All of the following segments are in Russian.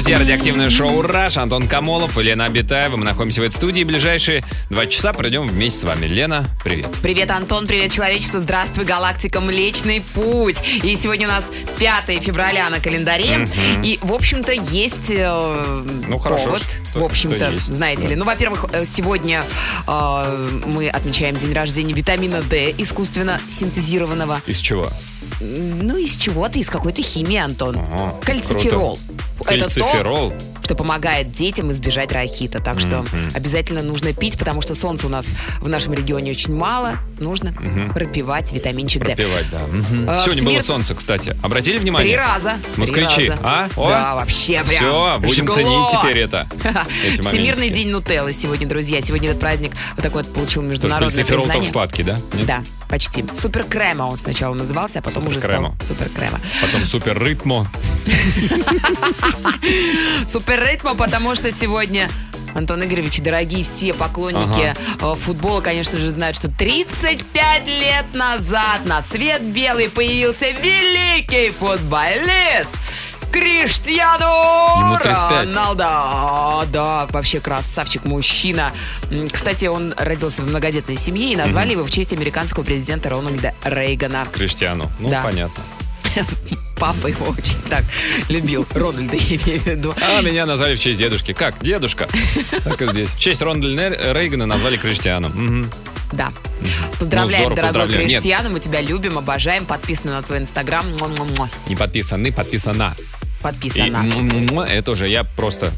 Друзья! Радиоактивное шоу «Раш». Антон Камолов и Лена Абитаева. Мы находимся в этой студии. Ближайшие два часа проведем вместе с вами. Лена, привет. Привет, Антон, привет, человечество, здравствуй, галактика Млечный Путь. И сегодня у нас 5 февраля на календаре. И, в общем-то, есть э, Ну, хорошо, повод. что- в общем-то, есть, знаете да. ли. Ну, во-первых, э, сегодня э, мы отмечаем день рождения витамина D, искусственно синтезированного. Из чего? Ну, из чего-то, из какой-то химии, Антон. Ага, Кальциферол. круто. Это то, Кальциферол? Что помогает детям избежать рахита. Так что обязательно нужно пить, потому что солнца у нас в нашем регионе очень мало. Нужно пропивать витаминчик D. Пропивать, да. А, Сегодня было всемир- солнце, кстати. Обратили внимание? Три раза. Москвичи, Три раза. а? О. Да, вообще прям. Все, будем жгло. ценить теперь это. Всемирный день Нутеллы сегодня, друзья. Сегодня этот праздник вот такой вот получил международное только признание. сладкий, да? Нет? Да, почти. Супер крема он сначала назывался, а потом уже стал Суперкрема. супер крема. Потом супер ритмо. Супер ритма, потому что сегодня Антон Игоревич, дорогие все поклонники э, футбола, конечно же, знают, что 35 лет назад на свет белый появился великий футболист Криштиану Ему 35. Роналдо. Да, вообще красавчик, мужчина. Кстати, он родился в многодетной семье и назвали его в честь американского президента Рональда Рейгана. Криштиану. Ну, Да. понятно. Папа его очень так любил. Рональда, я имею в виду. А меня назвали в честь дедушки. Как? Дедушка. Так и здесь. В честь Рональда Рейгана назвали Криштиану. Мгм. Да. Поздравляем, Ну, здорово, дорогой поздравляем. Нет. Криштиану. Мы тебя любим, обожаем. Подписаны на твой инстаграм. Не подписаны, подписана. И Подписана. м-м-м, это уже я просто...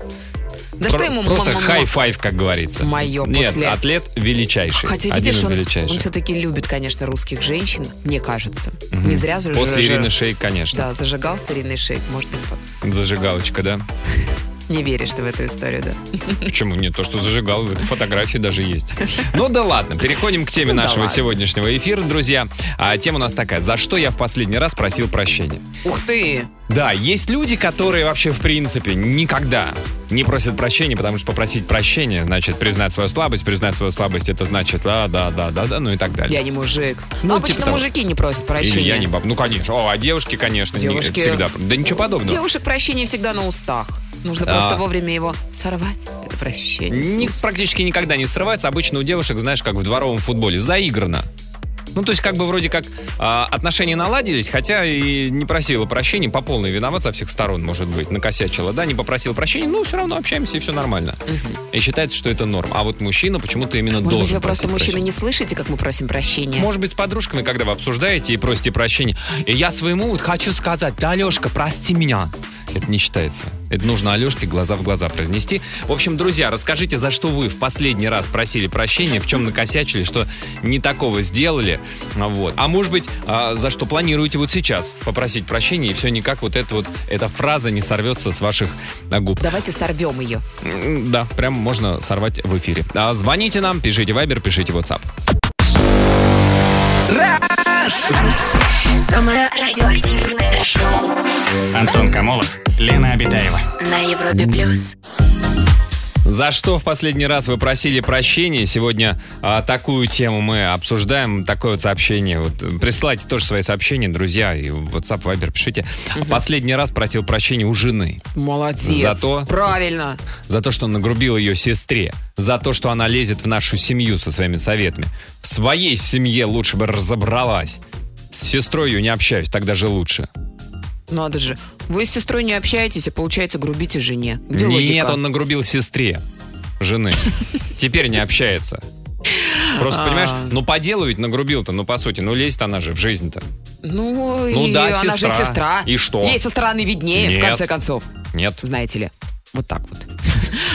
Да про- что ему Просто high five, как говорится. Моё Нет, после- атлет величайший. Хотя, Один видишь, из он, величайших. он все-таки любит, конечно, русских женщин, мне кажется. Не зря же... После же- Ирины Шейк, конечно. Да, зажигал с Ириной Шейк. Может быть, Зажигалочка, да? Не веришь ты в эту историю, да? Почему? Не то, что зажигал, фотографии даже есть. Ну да ладно, переходим к теме Ну да нашего ладно. сегодняшнего эфира, друзья. А, тема у нас такая. За что я в последний раз просил прощения? Ух ты! Да, есть люди, которые вообще в принципе никогда не просят прощения, потому что попросить прощения значит признать свою слабость, признать свою слабость это значит да, да, да, да, да, ну и так далее. Я не мужик. Ну, Ну, типа обычно того. мужики не просят прощения. Или я не баб. Ну, конечно. О, а девушки, конечно, не- Девушки... всегда. Да ничего подобного. Девушек прощение всегда на устах. Нужно А. просто вовремя его сорвать. Это прощение. Ни- практически никогда не срывается. Обычно у девушек, знаешь, как в дворовом футболе, заиграно. Ну, то есть, как бы вроде как а, отношения наладились, хотя и не просила прощения, по полной виноват со всех сторон, может быть, накосячила, да, не попросила прощения, но все равно общаемся, и все нормально. И считается, что это норм. А вот мужчина почему-то именно Может быть, должен вы просто мужчины прощения. не слышите, как мы просим прощения? Может быть, с подружками, когда вы обсуждаете и просите прощения, и я своему вот хочу сказать, да, Алешка, прости меня. Это не считается. Это нужно Алешке глаза в глаза произнести. В общем, друзья, расскажите, за что вы в последний раз просили прощения, в чем накосячили, что не такого сделали. Вот. А может быть, а, за что планируете вот сейчас попросить прощения, и все никак вот эта вот эта фраза не сорвется с ваших а, губ. Давайте сорвем ее. Да, прям можно сорвать в эфире. А, звоните нам, пишите Вайбер, пишите WhatsApp. Самое радиоактивное шоу Антон Камолов, Лена Обитаева. на Европе плюс. За что в последний раз вы просили прощения? Сегодня а, такую тему мы обсуждаем, такое вот сообщение. Вот, э, присылайте тоже свои сообщения, друзья, и в WhatsApp, Viber пишите. Последний раз просил прощения у жены. Молодец. Зато- Правильно. За то, что он нагрубил ее сестре. За то, что она лезет в нашу семью со своими советами. В своей семье лучше бы разобралась. С сестрой ее не общаюсь, так даже лучше. Надо же. Вы с сестрой не общаетесь, а получается грубите жене. Где Нет, логика? он нагрубил сестре жены. Теперь не общается. Просто, А. понимаешь, ну по делу ведь нагрубил-то, ну по сути, ну лезет она же в жизнь-то. Ну, Ну и да, она же сестра. сестра. И что? Ей со стороны виднее, Нет. в конце концов. Нет. Знаете ли. Вот так вот.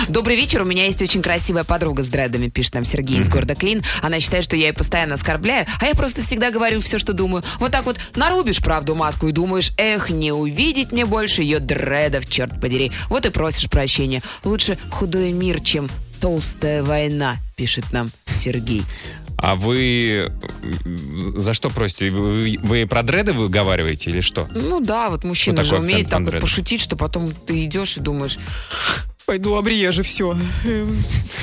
Добрый вечер. У меня есть очень красивая подруга с дредами, пишет нам Сергей из города Клин. Она считает, что я ее постоянно оскорбляю, а я просто всегда говорю все, что думаю. Вот так вот нарубишь правду матку и думаешь, эх, не увидеть мне больше ее дредов, черт подери. Вот и просишь прощения. Лучше худой мир, чем толстая война, пишет нам Сергей. А вы э, за что просите? Вы, вы про дреды выговариваете или что? Ну да, вот мужчина Вот же умеет так вот пошутить, что потом ты идешь и думаешь, пойду обрежу все,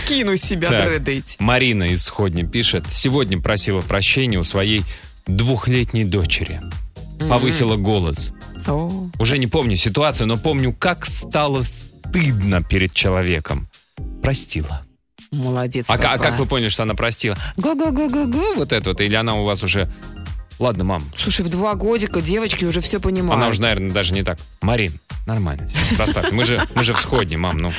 скину с себя Так. дреды эти. Марина из Сходни пишет, сегодня просила прощения у своей двухлетней дочери. Повысила голос. Уже не помню ситуацию, но помню, как стало стыдно перед человеком. Простила. молодец А, а как вы поняли, что она простила? Го-го-го-го-го, вот это вот. Или она у вас уже... Ладно, мам. Слушай, в два годика девочки уже все понимают. Она уже, наверное, даже не так. Марин, нормально. Простав. Мы же, мы же в сходне, мам, ну.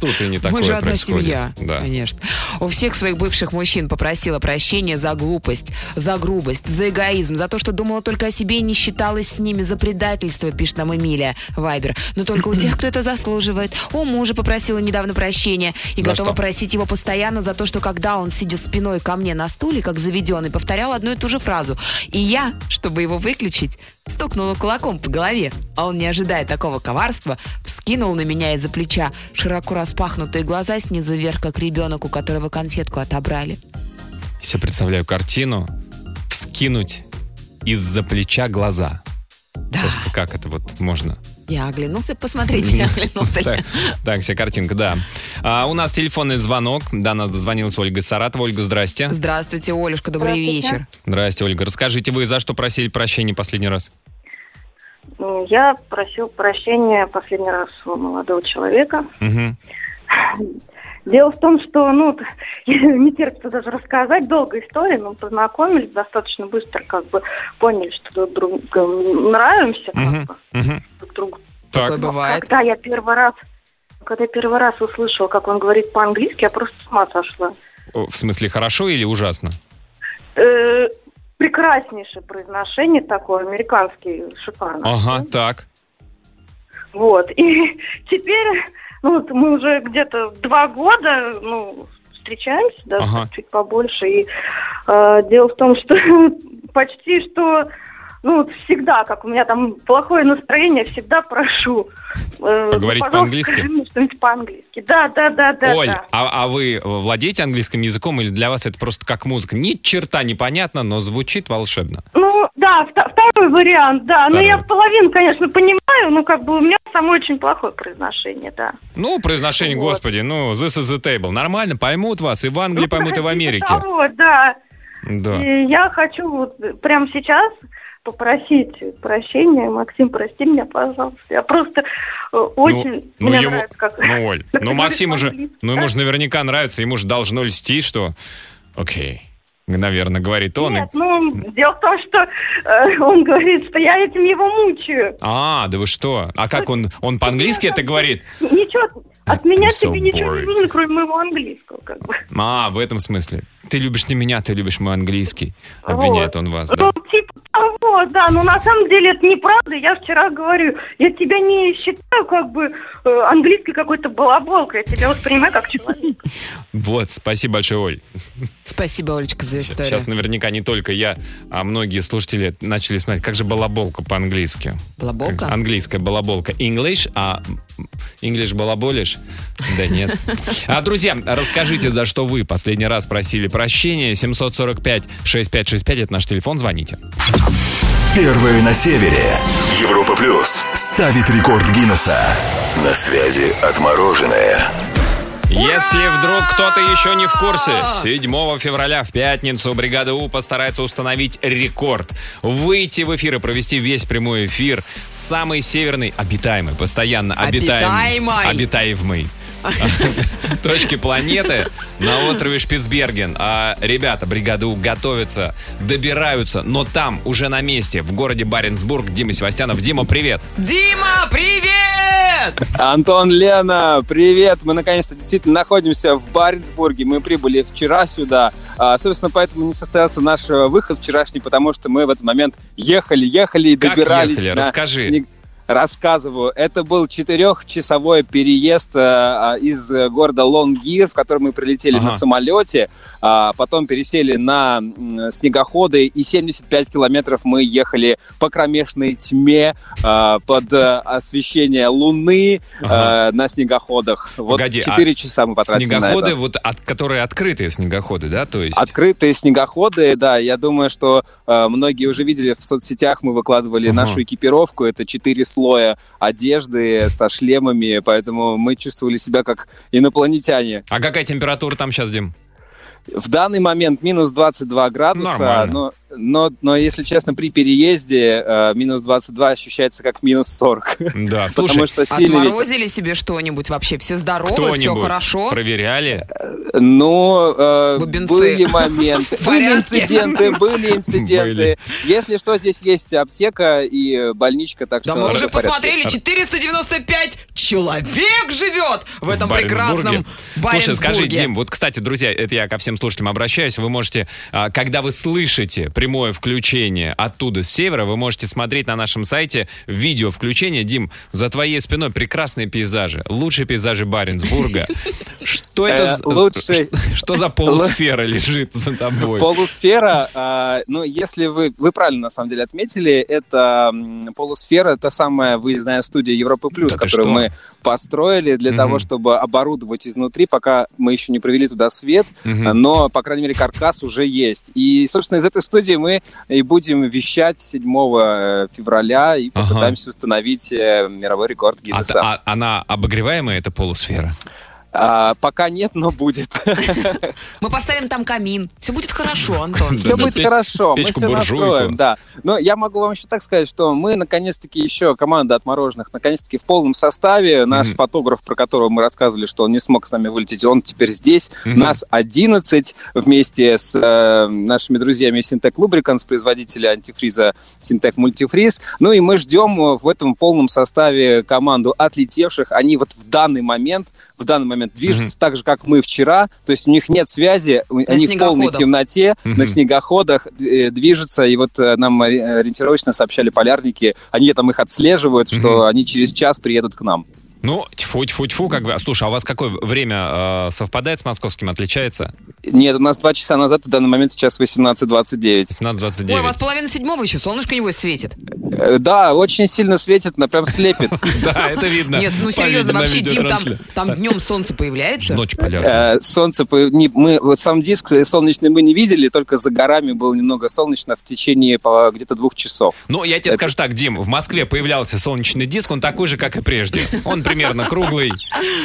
Тут и не такое Мы же одна происходит. семья, Да. конечно. У всех своих бывших мужчин попросила прощения за глупость, за грубость, за эгоизм, за то, что думала только о себе и не считалась с ними, за предательство, пишет нам Эмилия Вайбер. Но только у тех, кто это заслуживает. У мужа попросила недавно прощения и За готова что? просить его постоянно за то, что когда он, сидя спиной ко мне на стуле, как заведенный, повторял одну и ту же фразу. И я, чтобы его выключить, стукнула кулаком по голове. А он, не ожидая такого коварства, вскинул на меня из-за плеча широко распахнутые глаза снизу вверх, как ребенок, у которого конфетку отобрали. Я себе представляю картину. Вскинуть из-за плеча глаза. Просто как это вот можно? Я оглянулся, посмотрите, я оглянулся. Так, так, вся картинка, да. А, у нас телефонный звонок. До нас дозвонилась Ольга Саратова. Ольга, здрасте. Здравствуйте, Олюшка, добрый Здравствуйте. вечер. Здрасте, Ольга. Расскажите, вы за что просили прощения последний раз? Ну, Я просил прощения последний раз у молодого человека. Мгм. Дело в том, что, ну, не терпится даже рассказать, долгая история, но познакомились достаточно быстро, как бы поняли, что друг другу нравимся, как бы, друг другу. Так. Такое бывает. Когда я первый раз, когда я первый раз услышала, как он говорит по-английски, я просто с ума сошла. В смысле, хорошо или ужасно? Э, прекраснейшее произношение такое, американский, шикарно. Ага, так. Вот. И теперь, ну, вот мы уже где-то два года, ну, встречаемся, даже Ага. чуть побольше. И э, дело в том, что почти что, ну, вот всегда, как у меня там плохое настроение, всегда прошу. э, Поговорить по-английски? скажи что-нибудь по-английски. Да, да, да, да. Оль, да. а, а вы владеете английским языком или для вас это просто как музыка? Ни черта непонятно, но звучит волшебно. Ну, да, второй вариант, да. Но Второй. я в половину, конечно, понимаю, но как бы у меня самое очень плохое произношение, да. Ну, произношение, Вот. господи, ну, this is the table. Нормально, поймут вас, и в Англии Ну, поймут, и в Америке. того, да. Да. И я хочу вот прямо сейчас попросить прощения. Максим, прости меня, пожалуйста. Я просто э, очень... ну, мне ему- нравится, как... ну, Оль, ну, Максим уже, ну, ему же наверняка нравится, ему же должно льстить, что, окей, наверное, говорит он. и- Нет, ну, дело в том, что э, он говорит, что я этим его мучаю. А, да вы что? А как он, он по-английски это говорит? Ничего, от меня so тебе ничего bored. не нужно, кроме моего английского, как бы. А, в этом смысле. Ты любишь не меня, ты любишь мой английский. Обвиняет Вот. он вас, да. Ну, типа того, да, но на самом деле это неправда. Я вчера говорю, я тебя не считаю как бы э, английской какой-то балаболкой, я тебя воспринимаю как человека. Вот, спасибо большое, Оль. Спасибо, Олечка, за историю. Сейчас наверняка не только я, а многие слушатели начали смотреть, как же балаболка по-английски. Балаболка? Английская балаболка. English, а English балаболишь? Да нет. А, друзья, расскажите, за что вы последний раз просили прощения. 745-6565, это наш телефон, звоните. Первые на севере. Европа плюс. Ставит рекорд Гиннесса. На связи отмороженное. Если вдруг кто-то еще не в курсе, 7 февраля в пятницу бригада У постарается установить рекорд. Выйти в эфир и провести весь прямой эфир. Самый северный, обитаемый, постоянно обитаемый. Обитаемый. Обитаемый. Точки планеты на острове Шпицберген. А ребята, бригада У готовятся, добираются, но там, уже на месте, в городе Баренцбург, Дима Севастьянов. Дима, привет! Дима, привет! Антон, Лена, привет! Мы наконец-то действительно находимся в Баренцбурге. Мы прибыли вчера сюда. А, собственно, поэтому не состоялся наш э, выход вчерашний, потому что мы в этот момент ехали, ехали и Как добирались. ехали? на Расскажи. снег- Рассказываю. Это был четырехчасовой переезд э, а, из города Лонгир, в который мы прилетели Ага. на самолете, а, потом пересели на м, снегоходы, и 75 километров мы ехали по кромешной тьме а, под э, освещение луны Ага. э, на снегоходах. Вот Погоди, а 4 часа мы потратили на Снегоходы, это. вот от, которые открытые снегоходы, да, то есть? Открытые снегоходы, да, я думаю, что э, многие уже видели в соцсетях, мы выкладывали Ага. нашу экипировку, это четыре слоя одежды со шлемами, поэтому мы чувствовали себя как инопланетяне. А какая температура там сейчас, Дим? В данный момент минус 22 градуса, Нормально. но, но, но, если честно, при переезде э, минус 22 ощущается как минус 40. Да, слушай, Потому что сильный ветер. Отморозили себе что-нибудь вообще? Все здоровы, все хорошо? проверяли? Ну, э, Бубенцы. были моменты, были инциденты, были инциденты. Были. Если что, здесь есть аптека и э, больничка, так Да что... мы всё уже посмотрели, 495 человек живет в этом В прекрасном Баренцбурге. Слушай, скажи. Дим, вот, кстати, друзья, это я ко всем слушателям обращаюсь, вы можете, а, когда вы слышите прямое включение оттуда, с севера, вы можете смотреть на нашем сайте видео включение. Дим, за твоей спиной прекрасные пейзажи, лучшие пейзажи Баренцбурга. Что это Э, что- за полусфера лежит за тобой? Полусфера, а, ну, если вы, вы правильно, на самом деле, отметили, это полусфера, это самая выездная студия Европы Плюс, которую мы построили для Мгм. того, чтобы оборудовать изнутри, пока мы еще не провели туда свет, Мгм. но, по крайней мере, каркас уже есть. И, собственно, из этой студии мы и будем вещать 7 февраля и Ага. попытаемся установить э, мировой рекорд А- Гиннесса. а- она обогреваемая, эта полусфера? А, пока нет, но будет. Мы поставим там камин. Все будет хорошо, Антон. Все будет хорошо, мы все настроим, да. Но я могу вам еще так сказать, что мы наконец-таки еще команда отмороженных, наконец-таки в полном составе. Наш фотограф, про которого мы рассказывали, что он не смог с нами вылететь, он теперь здесь. Нас 11 вместе с э, нашими друзьями Синтек Lubricants, производителя антифриза Синтек Мультифриз. Ну и мы ждем в этом полном составе команду отлетевших. Они вот в данный момент в данный момент движутся так же, как мы вчера. То есть у них нет связи, у- они в полной темноте, Мгм. на снегоходах э, движутся. И вот э, нам ори- ориентировочно сообщали полярники, они там их отслеживают, что Мгм. они через час приедут к нам. Ну, тьфу-тьфу-тьфу, как бы. Слушай, а у вас какое время э, совпадает с московским, отличается? Нет, у нас два часа назад, в данный момент сейчас 18.29. 17.29. Ой, у вас половина седьмого еще, солнышко небось светит. Э, Да, очень сильно светит, на прям слепит. Да, это видно. Нет, ну серьезно, вообще, Дим, там, днем солнце появляется. Ночь полярная. Э, Солнце, мы, вот сам диск солнечный мы не видели, только за горами было немного солнечно в течение где-то двух часов. Ну, я тебе скажу так, Дим, в Москве появлялся солнечный диск, он такой же, как и прежде. Он примерно круглый.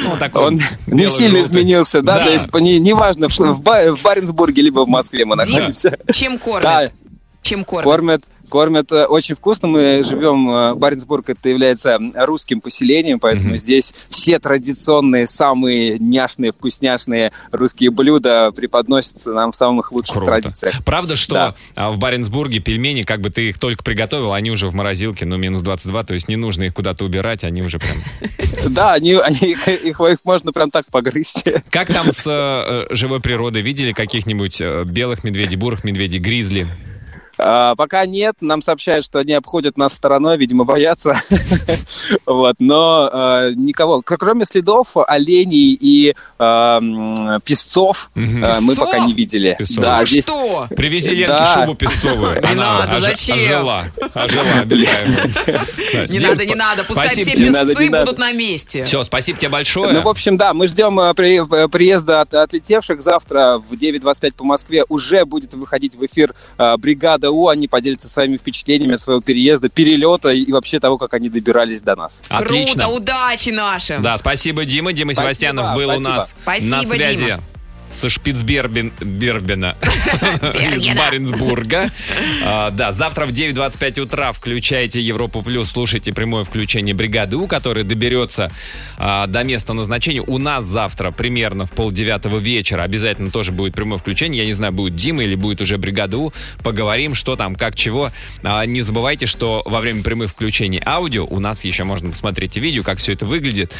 Ну, такой Он не сильно изменился, да? Да. То есть не- неважно, в, в Ба- в Баренцбурге либо в Москве мы Дим, находимся. чем кормят? Да, Чем кормят? кормят, кормят э, очень вкусно. Мы живем, э, Баренцбург это является русским поселением, поэтому Мгм. здесь все традиционные, самые няшные, вкусняшные русские блюда преподносятся нам в самых лучших Круто. традициях. Правда, что Да. а, в Баренцбурге пельмени, как бы ты их только приготовил, они уже в морозилке, ну, минус 22, то есть не нужно их куда-то убирать, они уже прям... Да, они, они- их, можно прям так погрызть. Как там с э, живой природой? Видели каких-нибудь белых медведей, бурых медведей, гризли? А, пока нет, нам сообщают, что они обходят нас стороной, видимо, боятся. вот, но а, никого, кроме следов оленей и а, песцов, а, мы пока не видели. Песцов. Да, Ну здесь что? Привези Ленке Да. шубу песцовую. Не надо, ожи- зачем? Ожила, ожила обитаемая. Не надо, не надо. Пускай все песцы будут на месте. Все, спасибо тебе большое. Ну, в общем, да, мы ждем э, при- э, приезда от- отлетевших. Завтра в 9.25 по Москве уже будет выходить в эфир э, бригада У. Они поделятся своими впечатлениями от своего переезда, перелета и вообще того, как они добирались до нас. Отлично. Круто, удачи нашим. Да, спасибо, Дима. Дима Спасибо, Севастьянов был у спасибо. нас Спасибо, на связи. Дима. Со Шпицбербена из. Баренцбурга. А, Да, завтра в 9.25 утра включайте Европу Плюс, слушайте прямое включение бригады У, которая доберется а, до места назначения. У нас завтра примерно в полдевятого вечера обязательно тоже будет прямое включение. Я не знаю, будет Дима или будет уже бригада У. Поговорим, что там, как, чего. А, Не забывайте, что во время прямых включений аудио у нас еще можно посмотреть и видео, как все это выглядит.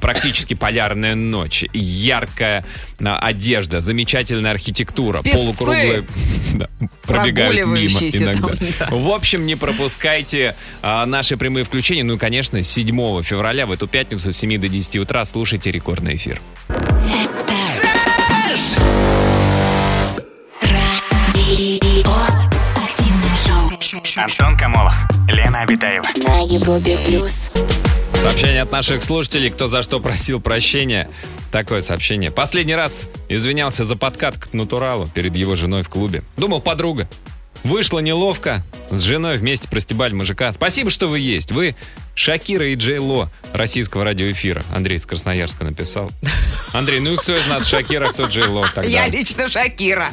Практически полярная ночь, яркая а, одежда замечательная архитектура, Песцы. полукруглые... Да, пробегают мимо иногда. там, да. В общем, не пропускайте а, наши прямые включения. Ну и, конечно, 7 февраля в эту пятницу с 7 до 10 утра слушайте рекордный эфир. Антон Камолов, Лена Обитаева. На Европе плюс. Сообщение от наших слушателей, кто за что просил прощения. Такое сообщение. Последний раз извинялся за подкат к натуралу перед его женой в клубе. Думал, подруга. Вышло неловко. С женой вместе простебали мужика. Спасибо, что вы есть. Вы Шакира и Джей Ло российского радиоэфира. Андрей из Красноярска написал. Андрей, ну и кто из нас Шакира, а кто Джей Ло тогда? Я лично Шакира.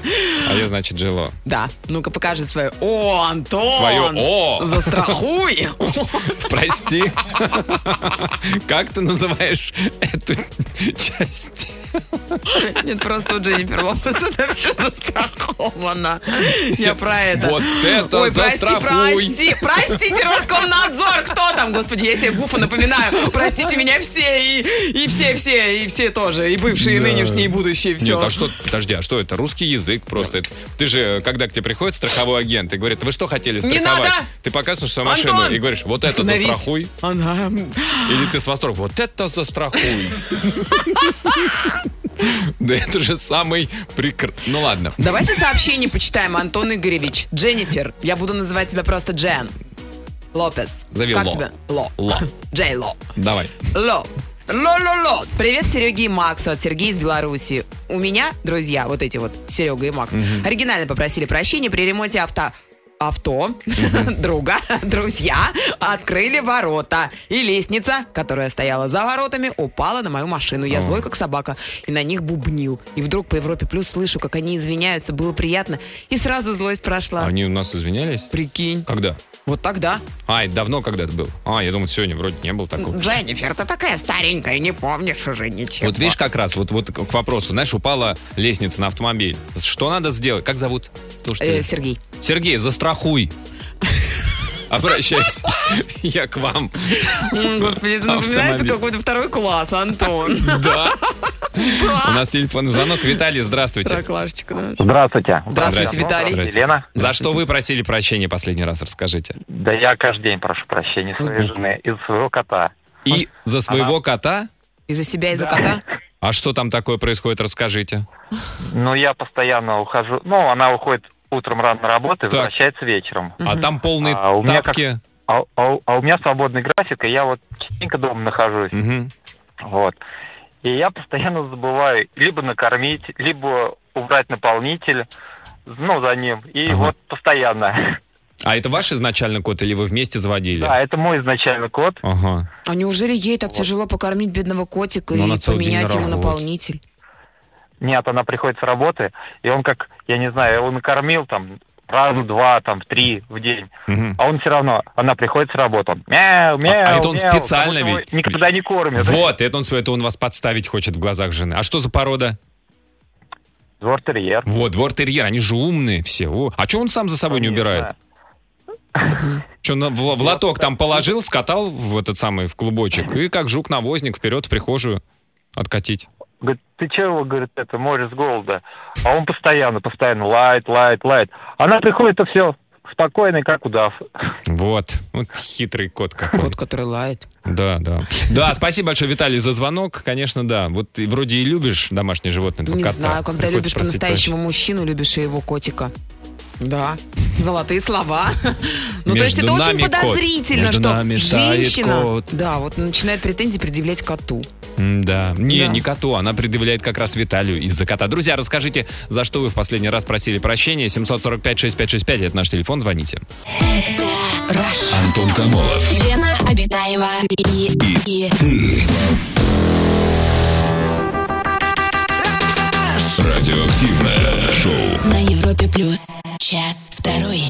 А я, значит, Джей Ло. Да, ну-ка покажи свое. О, Антон! Своё «о». Застрахуй! Прости. Как ты называешь эту часть? Нет, просто у Дженнифер Лопес это все застраховано. Я про это. Вот это Ой, прости, застрахуй. прости, простите, Роскомнадзор, кто там, господи, я себе Гуфа напоминаю. Простите меня все, и, и все, все, и все тоже, и бывшие, и нынешние, и будущие, все. Нет, а что, подожди, а что это? Русский язык просто. Это- ты же, когда к тебе приходит страховой агент и говорит, вы что хотели Не страховать? надо! Ты показываешь свою машину Антон! и говоришь, вот это застрахуй. Ага. Или ты с восторгом, вот это застрахуй. Да это же самый прикр... Ну ладно. Давайте сообщение почитаем, Антон Игоревич. Дженнифер, я буду называть тебя просто Джен. Лопес. Зови как Ло. тебя? Ло. Ло. Джей Ло. Давай. Ло. Ло-ло-ло. Привет Сереге и Максу от Сергея из Беларуси. У меня, друзья, вот эти вот, Серега и Макс, оригинально попросили прощения при ремонте авто авто друга, друзья, открыли ворота. И лестница, которая стояла за воротами, упала на мою машину. Я злой, как собака, и на них бубнил. И вдруг по Европе Плюс слышу, как они извиняются, было приятно. И сразу злость прошла. Они у нас извинялись? Прикинь. Когда? Вот тогда. А, это давно когда это был? А, я думал, сегодня вроде не был такого. Дженнифер, ты такая старенькая, не помнишь уже ничего. Вот видишь, как раз, вот, вот к вопросу, знаешь, упала лестница на автомобиль. Что надо сделать? Как зовут? слушателя? Э, Сергей. Сергей, застрахуй. Обращайся. Я к вам. Господи, это напоминает Автомобиль. какой-то второй класс, Антон. Да. У нас телефонный звонок. Виталий, здравствуйте. Здравствуйте. Здравствуйте, Виталий. Елена. За что вы просили прощения последний раз, расскажите. Да я каждый день прошу прощения своей жены из своего кота. И за своего кота? Из-за себя, из-за кота? А что там такое происходит, расскажите. Ну, я постоянно ухожу. Ну, она уходит утром рано на работу и Так. возвращается вечером. А там полные А у меня как- тапки. А, а- а у меня свободный график, и я вот частенько дома нахожусь. Мгм. Вот. И я постоянно забываю либо накормить, либо убрать наполнитель, ну, за ним. И Ага. вот постоянно. А это ваш изначально кот или вы вместе заводили? Да, это мой изначальный код. Ага. А неужели ей так тяжело покормить бедного котика Ну, она и поменять ему наполнитель? Нет, она приходит с работы, и он как, я не знаю, его накормил там раз, два, там, три в день. Мгм. А он все равно, она приходит с работы, он мяу, мяу, а это он мяу, специально ведь- Никогда не кормит. Вот, это он, это он вас подставить хочет в глазах жены. А что за порода? Двор-терьер. Вот, двор-терьер, они же умные все. О. А что он сам за собой не убирает? Что, на- в, в лоток там положил, скатал в этот самый, в клубочек, и как жук-навозник вперед в прихожую откатить. Говорит, ты чего, говорит, это море с голода? А он постоянно, постоянно лает, лает, лает. Она приходит, и все, спокойный, как удав. Вот, вот хитрый кот какой. Кот, который лает. Да, да. Да, спасибо большое, Виталий, за звонок. Конечно, да. Вот ты вроде и любишь домашнее животное, Не кота. знаю, когда Приходится любишь по-настоящему мужчину, любишь и его котика. Да, золотые слова. Ну, то есть это очень подозрительно, что женщина, кот. да, вот начинает претензии предъявлять коту. Да. Не, Да. не коту, она предъявляет как раз Виталию из-за кота. Друзья, расскажите, за что вы в последний раз просили прощения. 745-6565, это наш телефон, звоните. Антон Камолов. Лена Обитаева и, и, Радиоактивное шоу. на Европе плюс. Час второй.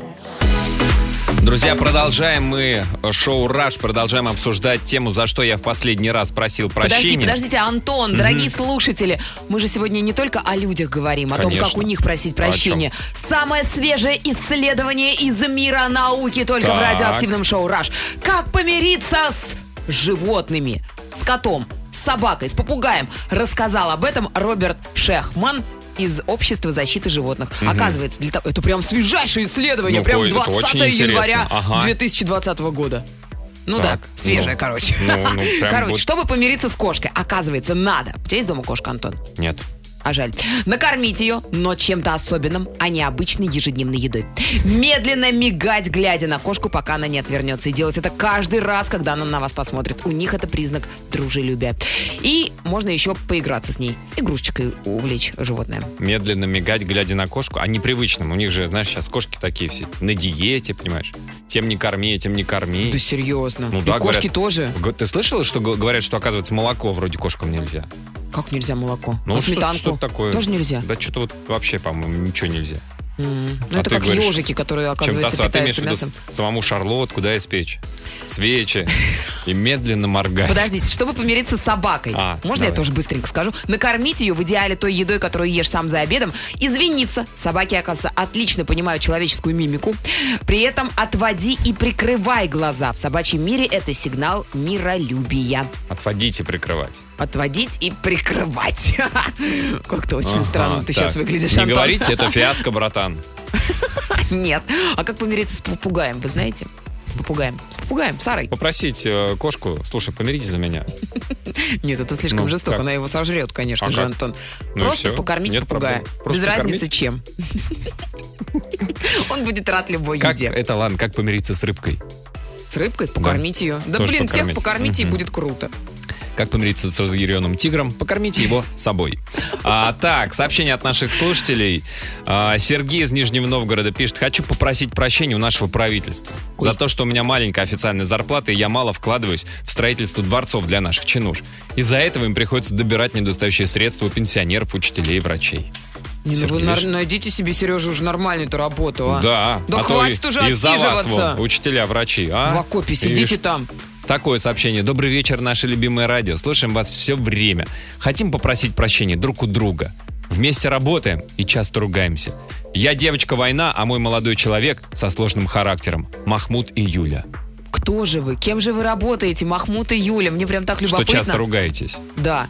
Друзья, продолжаем мы шоу «Раш», продолжаем обсуждать тему, за что я в последний раз просил Подожди, прощения. подождите, Антон, дорогие слушатели, мы же сегодня не только о людях говорим, о том, как у них просить прощения. Самое свежее исследование из мира науки только в Так. радиоактивном шоу «Раш». Как помириться с животными, с котом, с собакой, с попугаем, рассказал об этом Роберт Шехман из Общества защиты животных. Оказывается, для того, это прям свежайшее исследование, Ну, прям ой, это 20 очень интересно. января Ага. 2020 года. Ну Так, да, свежее, ну, короче. ну, ну, короче, вот- чтобы помириться с кошкой, оказывается, надо. У тебя есть дома кошка, Антон? Нет. А жаль. Накормить ее, но чем-то особенным, а не обычной ежедневной едой. Медленно мигать, глядя на кошку, пока она не отвернется. И делать это каждый раз, когда она на вас посмотрит. У них это признак дружелюбия. И можно еще поиграться с ней. Игрушечкой увлечь животное. Медленно мигать, глядя на кошку, а непривычным. У них же, знаешь, сейчас кошки такие все на диете, понимаешь? Тем не корми, тем не корми. Да серьезно. Ну И да, кошки говорят. тоже. Ты слышала, что говорят, что, оказывается, молоко вроде кошкам нельзя? Как нельзя молоко? Ну, а что- сметанку? что-то такое. Тоже нельзя? Да что-то вот вообще, по-моему, ничего нельзя. М. Ну, А это ты как говоришь, ежики, которые, оказывается. А имеешь питаются виду мясом. самому шарлотку, да, испечь? Свечи. И медленно моргать. Подождите, чтобы помириться с собакой, А, можно я давай. тоже быстренько скажу? Накормить ее в идеале той едой, которую ешь сам за обедом, извиниться. Собаки, оказывается, отлично понимают человеческую мимику. При этом отводи и прикрывай глаза. В собачьем мире это сигнал миролюбия. Отводите прикрывать. Отводить и прикрывать. Как-то очень Ага, странно ты так. сейчас выглядишь, Не Антон. говорите, это фиаско, братан. Нет. А как помириться с попугаем, вы знаете? С попугаем. С попугаем, Сарой. Попросить э, кошку, слушай, помиритесь за меня. Нет, это слишком Ну, жестоко. как? Она его сожрет, конечно А же, как? Антон. Ну и Просто покормить Нет попугая. проблем. Просто Без покормить? разницы чем. Он будет рад любой Как, еде. это ладно, как помириться с рыбкой? С рыбкой покормить ее. Да Тоже блин, всех покормить. покормите и Мгм. будет круто. Как помириться с разъяренным тигром? Покормите его собой. А, так, сообщение от наших слушателей. А, Сергей из Нижнего Новгорода пишет. Хочу попросить прощения у нашего правительства за то, что у меня маленькая официальная зарплата, и я мало вкладываюсь в строительство дворцов для наших чинуш. Из-за этого им приходится добирать недостающие средства у пенсионеров, учителей и врачей. Не, ну вы нар- найдите себе, Сережа, уже нормальную-то работу, а. Да. Да а хватит и- уже из-за вас, отсиживаться. вон, учителя, врачи, а? В окопе И сидите видишь, там. Такое сообщение. Добрый вечер, наше любимое радио. Слушаем вас все время. Хотим попросить прощения друг у друга. Вместе работаем и часто ругаемся. Я девочка-война, а мой молодой человек со сложным характером. Махмуд и Юля. Кто же вы? Кем же вы работаете? Махмуд и Юля. Мне прям так Что любопытно. часто ругаетесь? Да.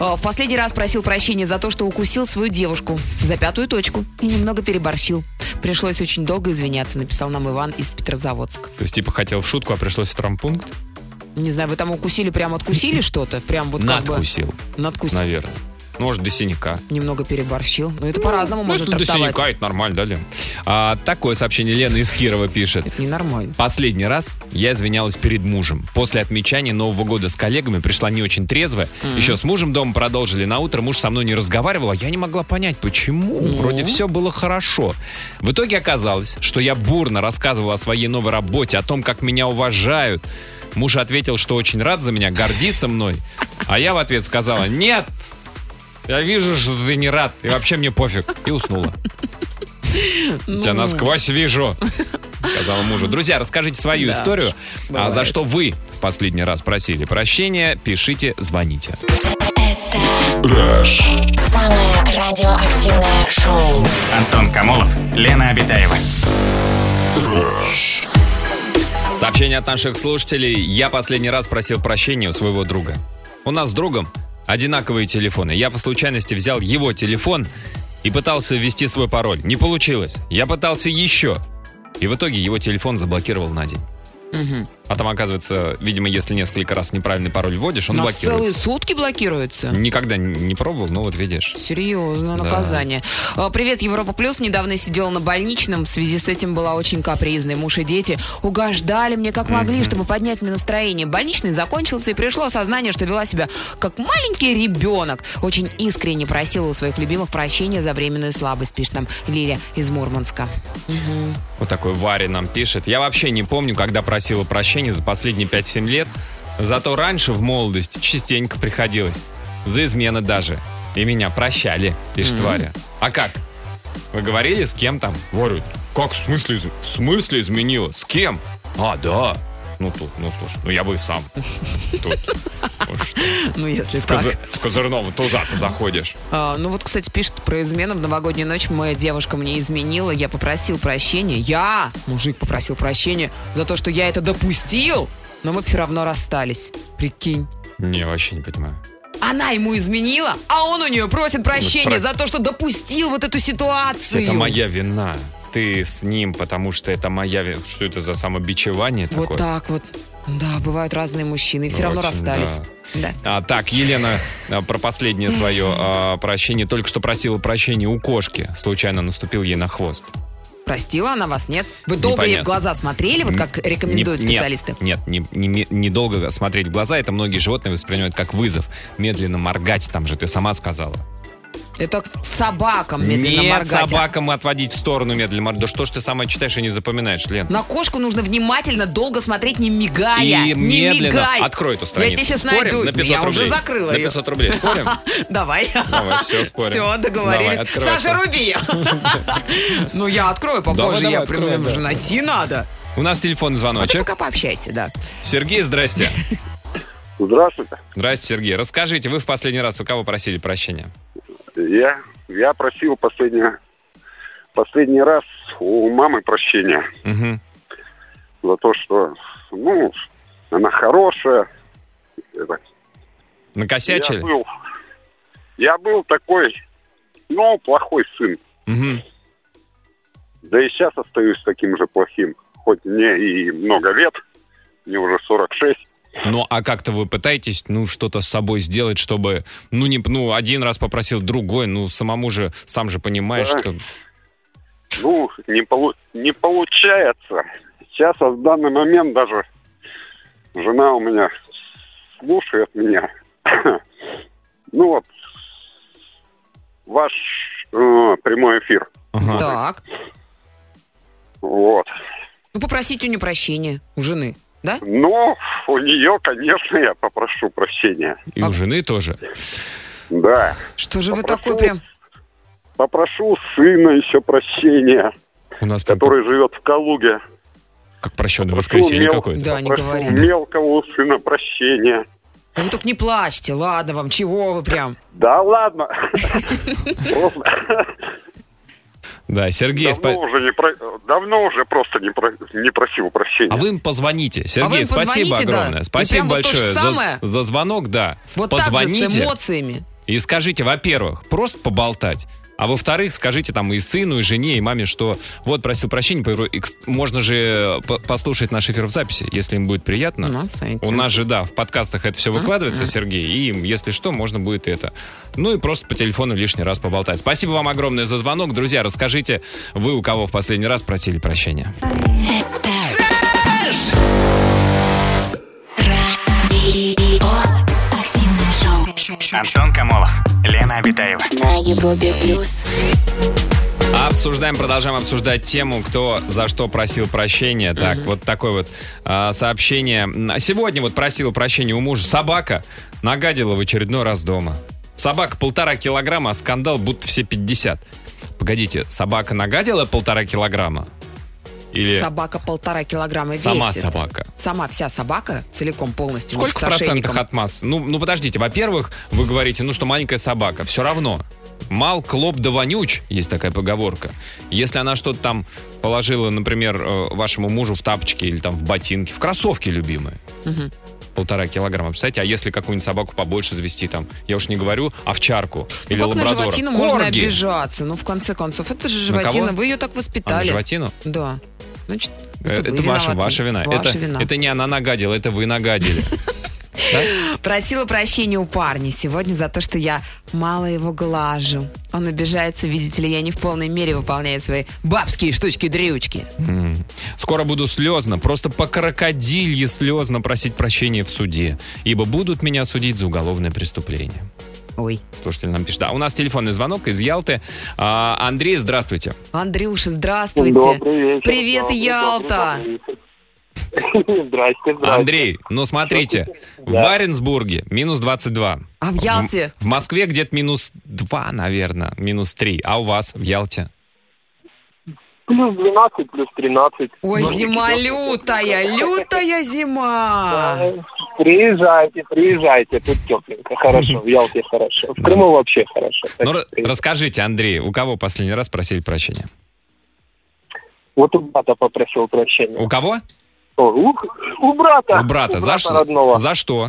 Э, В последний раз просил прощения за то, что укусил свою девушку за пятую точку и немного переборщил. Пришлось очень долго извиняться, написал нам Иван из Петрозаводска. То есть, типа, хотел в шутку, а пришлось в травмпункт? Не знаю, вы там укусили, прям откусили что-то? Прям вот как бы... Надкусил, Надкусил. наверное. Ну, Может, до синяка. Немного переборщил. Но это по-разному Ну, можно если до трактовать. синяка, это нормально, да, Лен? А, такое сообщение Лена из Кирова пишет. Это ненормально. Последний раз я извинялась перед мужем. После отмечания Нового года с коллегами пришла не очень трезвая. Еще с мужем дома продолжили. На утро муж со мной не разговаривал, а я не могла понять, почему. Ну? Вроде все было хорошо. В итоге оказалось, что я бурно рассказывала о своей новой работе, о том, как меня уважают. Муж ответил, что очень рад за меня, гордится мной. А я в ответ сказала, нет, я вижу, что ты не рад, и вообще мне пофиг. И уснула. Тебя Ну. насквозь вижу, сказала мужу. Друзья, расскажите свою Да, историю. А бывает. за что вы в последний раз просили прощения, пишите, звоните. Самое радиоактивное шоу. Антон Камолов, Лена Обитаева. Сообщение от наших слушателей. Я последний раз просил прощения у своего друга. У нас с другом одинаковые телефоны. Я по случайности взял его телефон и пытался ввести свой пароль. Не получилось. Я пытался еще. И в итоге его телефон заблокировал на день. А там, оказывается, видимо, если несколько раз неправильный пароль вводишь, он На целые блокируется. сутки блокируется? Никогда не пробовал, но вот видишь. Серьезно, Да. наказание. А, Привет, Европа Плюс. Недавно сидела на больничном. В связи с этим была очень капризной. Муж и дети угождали мне как могли, чтобы поднять мне настроение. Больничный закончился, и пришло осознание, что вела себя как маленький ребенок. Очень искренне просила у своих любимых прощения за временную слабость, пишет нам Лилия из Мурманска. Вот такой Варя нам пишет. Я вообще не помню, когда просила прощения за последние 5-7 лет. Зато раньше в молодости частенько приходилось. За измены даже. И меня прощали, пишет Варя. А как? Вы говорили с кем там? Варя, как в смысле, в смысле изменила? С кем? А, да. Ну тут, ну слушай, ну я бы и сам. Тут. Ну Ну, если так. с козырного туза ты заходишь. А, ну вот, кстати, пишет про измену. В новогоднюю ночь моя девушка мне изменила. Я попросил прощения. Я, мужик, попросил прощения за то, что я это допустил. Но мы все равно расстались. Прикинь. Не, вообще не понимаю. Она ему изменила, а он у нее просит прощения про- за то, что допустил вот эту ситуацию. Это моя вина. Ты с ним, потому что это моя. Что это за самобичевание Вот такое? так вот. Да, бывают разные мужчины, и все Ну, равно очень, расстались. Да. А, так, Елена а, про последнее свое а, прощение только что просила прощения у кошки. Случайно наступил ей на хвост. Простила она вас, нет? Вы долго ей в Непонятно. глаза смотрели, вот как рекомендуют Не- нет, специалисты? Нет, не, не- недолго смотреть в глаза, это многие животные воспринимают как вызов. Медленно моргать, там же ты сама сказала. Это собакам медленно Нет, моргать. собакам отводить в сторону медленно моргать. Да что ж ты сама читаешь и не запоминаешь, Лен? На кошку нужно внимательно, долго смотреть, не мигая. И не медленно мигай. открой эту страницу. Я тебе сейчас Спорим? найду. На 500 Я уже рублей. закрыла На ее. 500 рублей спорим? Давай. Давай, все, спорим. Все, Давай, договорились. открывай Саша, руби. Ну, я открою Давай, попозже. давай, Я прям уже найти надо. У нас телефонный А звоночек. пока пообщайся, да. Сергей, здрасте. Здравствуйте. Здрасте, Сергей. Расскажите, вы в последний раз у кого просили прощения? Я, я просил последний, последний раз у мамы прощения Мгм. за то, что, ну, она хорошая. Это, Накосячили? Я был, я был такой, ну, плохой сын. Мгм. Да и сейчас остаюсь таким же плохим. Хоть мне и много лет, мне уже 46. Ну, а как-то вы пытаетесь, ну, что-то с собой сделать, чтобы, ну, не, ну, один раз попросил другой, ну, самому же, сам же понимаешь, Да. что... Ну, не, полу- не получается. Сейчас, а в данный момент даже жена у меня слушает меня. Ну вот, ваш э, прямой эфир. Ага. Так. Вот. Ну, попросите у нее прощения, у жены, да? Но у нее, конечно, я попрошу прощения. И у жены тоже. Да. Что же вы Попрошу. такой прям... Попрошу сына еще прощения, У нас прям который живет в Калуге. как прощенное Попрошу воскресенье мел- какое-то. Да, не Попрошу говори. мелкого сына прощения. Да вы только не плачьте, ладно вам, чего вы прям? Да ладно. Просто Да, Сергей, давно спа- уже не про- давно уже просто не, про- не просил прощения. а вы им позвоните. А вы Сергей, им спасибо позвоните, да. огромное. И Спасибо вот большое за, самое? за звонок, да. Вот так же, с Позвоните эмоциями. и скажите, во-первых, просто поболтать. А во-вторых, скажите там и сыну, и жене, и маме, что вот просил прощения, можно же по- послушать наш эфир в записи, если им будет приятно. На сайте. У нас же, да, в подкастах это все выкладывается, Сергей, и им, если что, можно будет это. Ну и просто по телефону лишний раз поболтать. Спасибо вам огромное за звонок. Друзья, расскажите, вы у кого в последний раз просили прощения? Антон Камолов, Лена Обитаева. На Европе плюс. Обсуждаем, продолжаем обсуждать тему, кто за что просил прощения. Так, вот такое вот а, сообщение. Сегодня вот просила прощения у мужа. Собака нагадила в очередной раз дома. Собака полтора килограмма, а скандал будто все 50. Погодите, собака нагадила полтора килограмма? Или Собака полтора килограмма весит. сама собака? Сама вся собака, целиком полностью. Сколько процентов от массы? Ну, ну, подождите, во-первых, вы говорите, ну, что маленькая собака. Все равно. Мал, клоп да вонюч, есть такая поговорка. Если она что-то там положила, например, э, вашему мужу в тапочки или там в ботинки, в кроссовки любимые, Мгм. Полтора килограмма. Представляете, а если какую-нибудь собаку побольше завести там, я уж не говорю, овчарку или Ну, как на лабрадора. животину можно Корги! обижаться? Ну, в конце концов, это же На животина. Вы ее так А, на воспитали. животину? Да. Значит, Э, это, Это, ваша, ваша вина. Ваша это, вина. это не она нагадила, это вы нагадили. Просила прощения у парня сегодня за то, что я мало его глажу. Он обижается, видите ли, я не в полной мере выполняю свои бабские штучки-дрючки. М. Скоро буду слезно, просто по крокодилье слезно просить прощения в суде, ибо будут меня судить за уголовное преступление. Ой. Слушатель нам пишет. Да, у нас телефонный звонок из Ялты. А, Андрей, здравствуйте. Андрюша, здравствуйте. Добрый вечер. Привет, Добрый, Ялта. добрый, добрый. Здрасте, здрасте. Андрей, ну смотрите, в. Баренцбурге минус 22. А в Ялте? В, в Москве где-то минус 2, наверное, минус 3. А у вас в Ялте? Плюс 12, плюс 13. Ой, Ну, зима лютая, лютая зима. Приезжайте, приезжайте, тут тепленько, хорошо, в Ялте хорошо. В Крыму вообще хорошо. Ну, расскажите, Андрей, у кого последний раз просили прощения? Вот у брата попросил прощения. У кого? О, у, у брата. У брата. За что? родного. За что?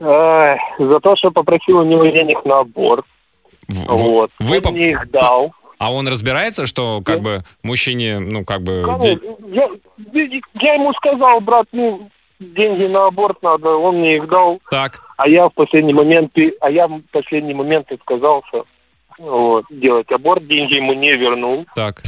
Ай, за то, что попросил у него денег на аборт. Вот. Вы Он поп- мне их дал. А он разбирается, что как бы мужчине, ну как бы... Де- Я, я ему сказал, брат, ну, деньги на аборт надо, он мне их дал. Так. А я в последний момент, а я в последний момент отказался вот, делать аборт, деньги ему не вернул. Так.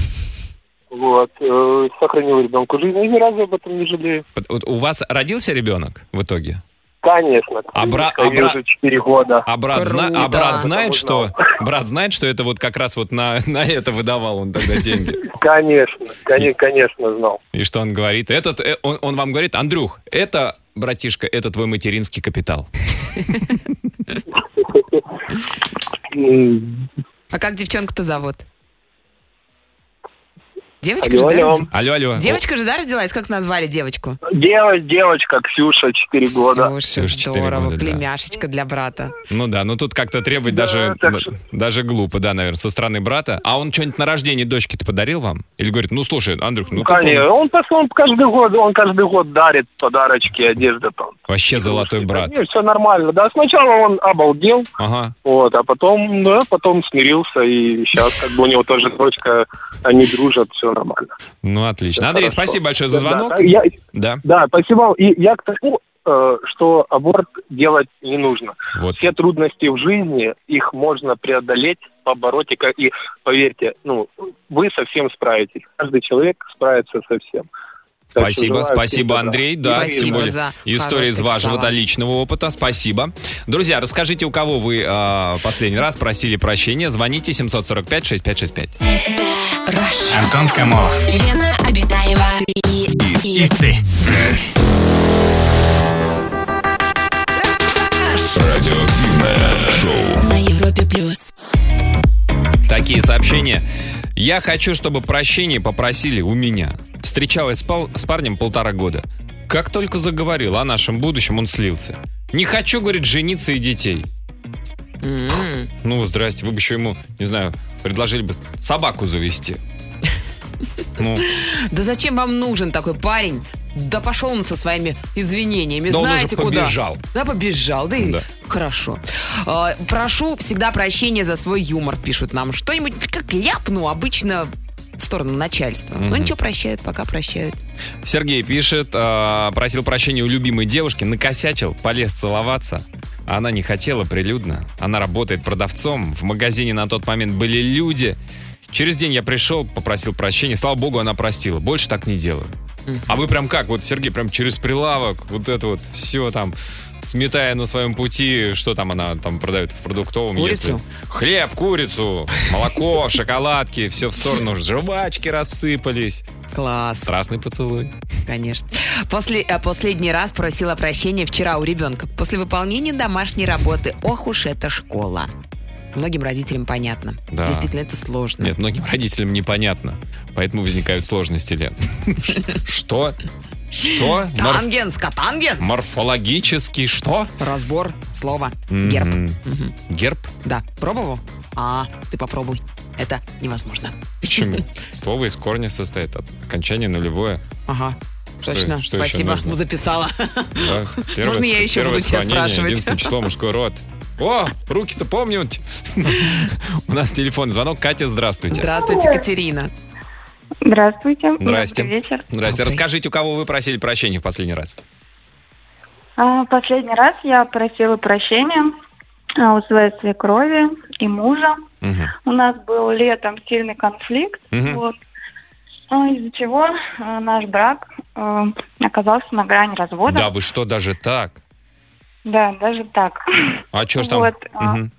Вот, э, сохранил ребенку жизнь, и ни разу об этом не жалею. Вот У вас родился ребенок в итоге? Конечно. А бра- а бра- уже 4 года. А брат, зна- а брат знает, что брат знает, что это вот как раз вот на, на это выдавал он тогда деньги. Конечно, коне- конечно, знал. И что он говорит? Этот, э, он, он вам говорит, Андрюх, это, братишка, это твой материнский капитал. А как девчонку-то зовут? Девочка Алло, же, да? алло. Алло, алло. Девочка же, да, родилась? Как назвали девочку? Дев- девочка Ксюша, 4 года. Слушай, Ксюша, четыре здорово, года, да. племяшечка для брата. Ну да, ну тут как-то требовать даже, так даже глупо, да, наверное, со стороны брата. А он что-нибудь на рождение дочки-то подарил вам? Или говорит, ну слушай, Андрюх, ну ты Конечно, помни, он, он каждый год, он каждый год дарит подарочки, одежда там. вообще золотой брат. все нормально. Да, сначала он обалдел, Ага. вот, а потом, да, потом смирился, и сейчас как бы у него тоже дочка, они дружат, все нормально. Ну отлично. Всё Андрей, хорошо. спасибо большое за звонок. да, я- Да. Да, спасибо. И я к тому, э, что аборт делать не нужно. Вот. Все трудности в жизни, их можно преодолеть, побороть. И, и поверьте, ну, вы со всем справитесь. Каждый человек справится со всем. Так Спасибо, спасибо. Андрей. Да, Спасибо тем более за история из вашего да, личного опыта. Спасибо. Друзья, расскажите, у кого вы а, последний раз просили прощения. Звоните 745-6565. Антон Камолов. Лена Обитаева и, и, И ты. Радиоактивное шоу. на Европе плюс. Такие сообщения. Я хочу, чтобы прощение попросили у меня. Встречалась с, пал- с парнем полтора года. Как только заговорил о нашем будущем, он слился. Не хочу, говорит, жениться и детей. М. Ну, здрасте, вы бы еще ему, не знаю, предложили бы собаку завести. Ну, Да зачем вам нужен такой парень? Да пошел он со своими извинениями. Он Знаете уже куда? побежал. Да, побежал. Да, и Да. хорошо. А, прошу всегда прощения за свой юмор, пишут нам. Что-нибудь как ляпну, обычно в сторону начальства. Но Мгм. ничего, прощают, пока прощают. Сергей пишет, а, просил прощения у любимой девушки, накосячил, полез целоваться. Она не хотела прилюдно. Она работает продавцом. В магазине на тот момент были люди. Через день я пришел, попросил прощения. Слава богу, она простила. Больше так не делаю. А вы прям как? Вот, Сергей, прям через прилавок, вот это вот все там, сметая на своем пути, что там она там продает в продуктовом? Курицу. если- Хлеб, курицу, молоко, шоколадки, все в сторону, жвачки рассыпались. Класс, Страстный поцелуй. конечно. После, э, последний раз просила прощения вчера у ребенка. После выполнения домашней работы. Ох уж эта школа. Многим родителям понятно. Да. Действительно, это сложно. Нет, многим родителям непонятно. Поэтому возникают сложности, Лен. Что? Что? Морф- Тангенс, катангенс. Морфологический что? Разбор слова. Мгм. Герб. Мгм. Герб? Да, пробовал? А, ты попробуй. Это невозможно. Почему? Слово из корня состоит от окончания нулевое. Ага. Что- Точно. что еще Спасибо, нужно? записала. Да, первое Можно я ск- еще первое буду тебя склонение, спрашивать? Единственное число мужской род. О, руки-то помнят. У нас телефон, звонок. Катя, здравствуйте. Здравствуйте, Катерина. Здравствуйте. Здрасте. Добрый вечер. Здрасте. Добрый. Расскажите, у кого вы просили прощения в последний раз? А, Последний раз я просила прощения а, у своей свекрови и мужа. Мгм. У нас был летом сильный конфликт, Мгм. вот, а, из-за чего а, наш брак оказался на грани развода. Да, вы что, даже так? Да, даже так. А что ж там? Вот, Мгм.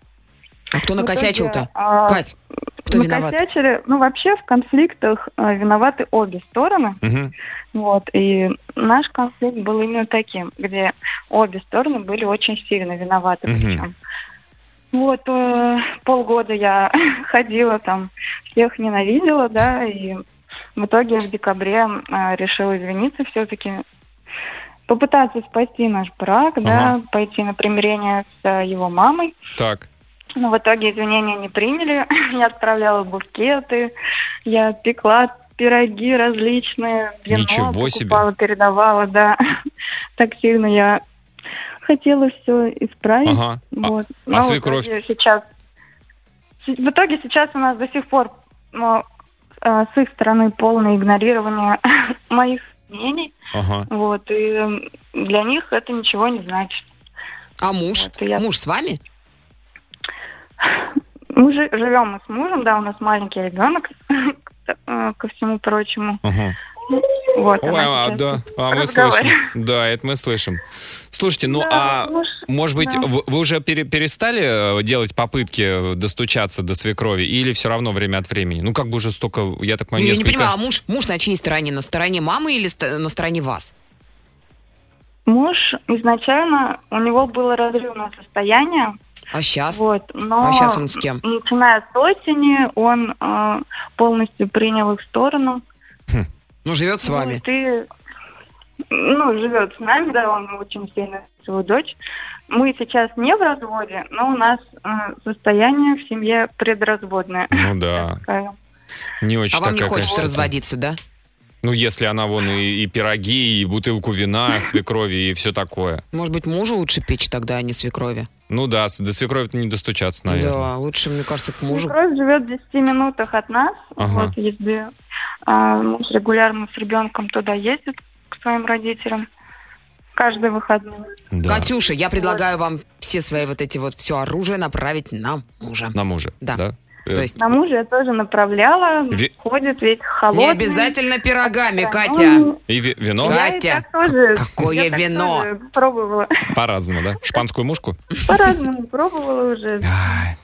А кто итоге, накосячил-то? а, Кать, кто виноват? накосячили, ну вообще в конфликтах а, виноваты обе стороны. Мгм. Вот, и наш конфликт был именно таким, где обе стороны были очень сильно виноваты. Мгм. причем. Вот, э, полгода я ходила там, всех ненавидела, да, и в итоге в декабре э, решила извиниться все-таки, попытаться спасти наш брак, да, Ага. пойти на примирение с э, его мамой. Так. Но в итоге извинения не приняли. Я отправляла букеты, я пекла пироги различные, вино Ничего себе. покупала, передавала, да. Так сильно я хотела все исправить. Ага. А- Вот. а Но в свекровь? итоге сейчас... В итоге сейчас у нас до сих пор ну, э, с их стороны полное игнорирование моих мнений. Ага. Вот, и для них это ничего не значит. А муж? Вот, я- Муж с вами? Мы жи- живем мы с мужем, да, у нас маленький ребенок, э, ко всему прочему. Ага. Вот, Ой, а, да, а мы слышим. Да, это мы слышим. Слушайте, ну Да, а муж- может быть, да. вы, вы уже пере- перестали э, делать попытки достучаться до свекрови или все равно время от времени? Ну, как бы уже столько, я так Ну, понимаю, я не несколько... понимаю, а муж, муж на чьей стороне? На стороне мамы или на стороне вас? Муж изначально, у него было разрывное состояние, А сейчас? вот, но А щас он с кем? начиная с осени он э, полностью принял их сторону. Ну, живет с вами. Вот, и, ну, живет с нами, да, он очень сильно свою дочь. Мы сейчас не в разводе, но у нас э, состояние в семье предразводное. Ну да, не очень А вам не такая, хочется конечно, разводиться, да? Ну, если она вон и, и пироги, и бутылку вина, свекрови, и все такое. Может быть, мужу лучше печь тогда, а не свекрови? Ну да, до свекрови не достучаться, наверное. Да, лучше, мне кажется, к мужу. Свекровь живет в 10 минутах от нас. Ага. Вот, если а, муж регулярно с ребенком туда ездит к своим родителям каждый выходной. Да. Катюша, я предлагаю вам все свои вот эти вот все оружие направить на мужа. На мужа. Да. да? Э, То есть На мужа я тоже направляла. Ви- Ходит весь холодный. не обязательно пирогами, Катя. И ви- вино Я и Катя, так тоже, какое я так вино? тоже пробовала. по-разному, да? Шпанскую мушку? По-разному пробовала уже.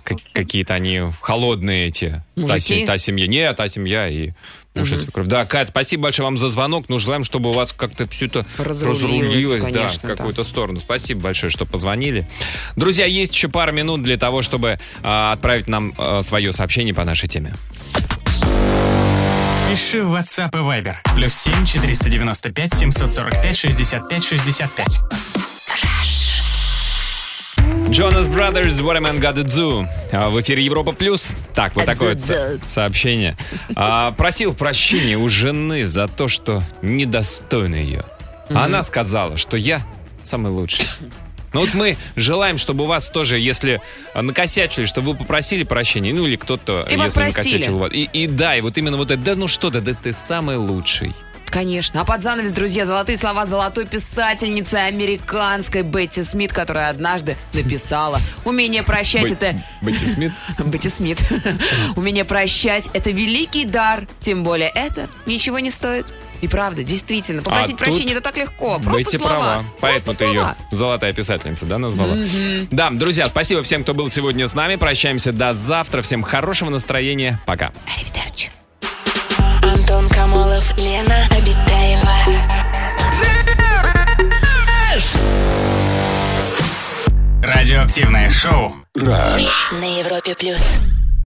Как- какие-то они холодные эти. Мужики? та семья. Нет, та семья и муж и свекровь. Да, Кать, спасибо большое вам за звонок. Ну, желаем, чтобы у вас как-то все это Разрулилось, разрулилось, конечно, да, да. в какую-то сторону. Спасибо большое, что позвонили. Друзья, есть еще пара минут для того, чтобы а, отправить нам а, свое сообщение по нашей теме. Пиши в WhatsApp и Viber. Плюс 7 495 745 65 65. Jonas Brothers, What a Man Gotta Do. А, В эфире Европа Плюс. Так, вот такое вот со- сообщение. А, Просил прощения у жены за то, что недостойна ее. А Она сказала, что я самый лучший. Ну вот мы желаем, чтобы у вас тоже, если а, накосячили, чтобы вы попросили прощения, ну или кто-то, И если накосячил. вас. И, и да, и вот именно вот это, да ну что ты, да ты самый лучший. Конечно. А под занавес, друзья, золотые слова золотой писательницы американской Бетти Смит, которая однажды написала «Умение прощать Бет- это...» Бетти Смит? Бетти Смит. «Умение прощать – это великий дар, тем более это ничего не стоит». И правда, действительно, попросить А прощения это так легко. Просто Бетти слова. права. Поэтому ты ее золотая писательница, да, назвала? Да, друзья, спасибо всем, кто был сегодня с нами. Прощаемся до завтра. Всем хорошего настроения. Пока. Аривидерчи. Антон Камолов, Лена Обитаева. Радиоактивное шоу. Rush. На Европе плюс.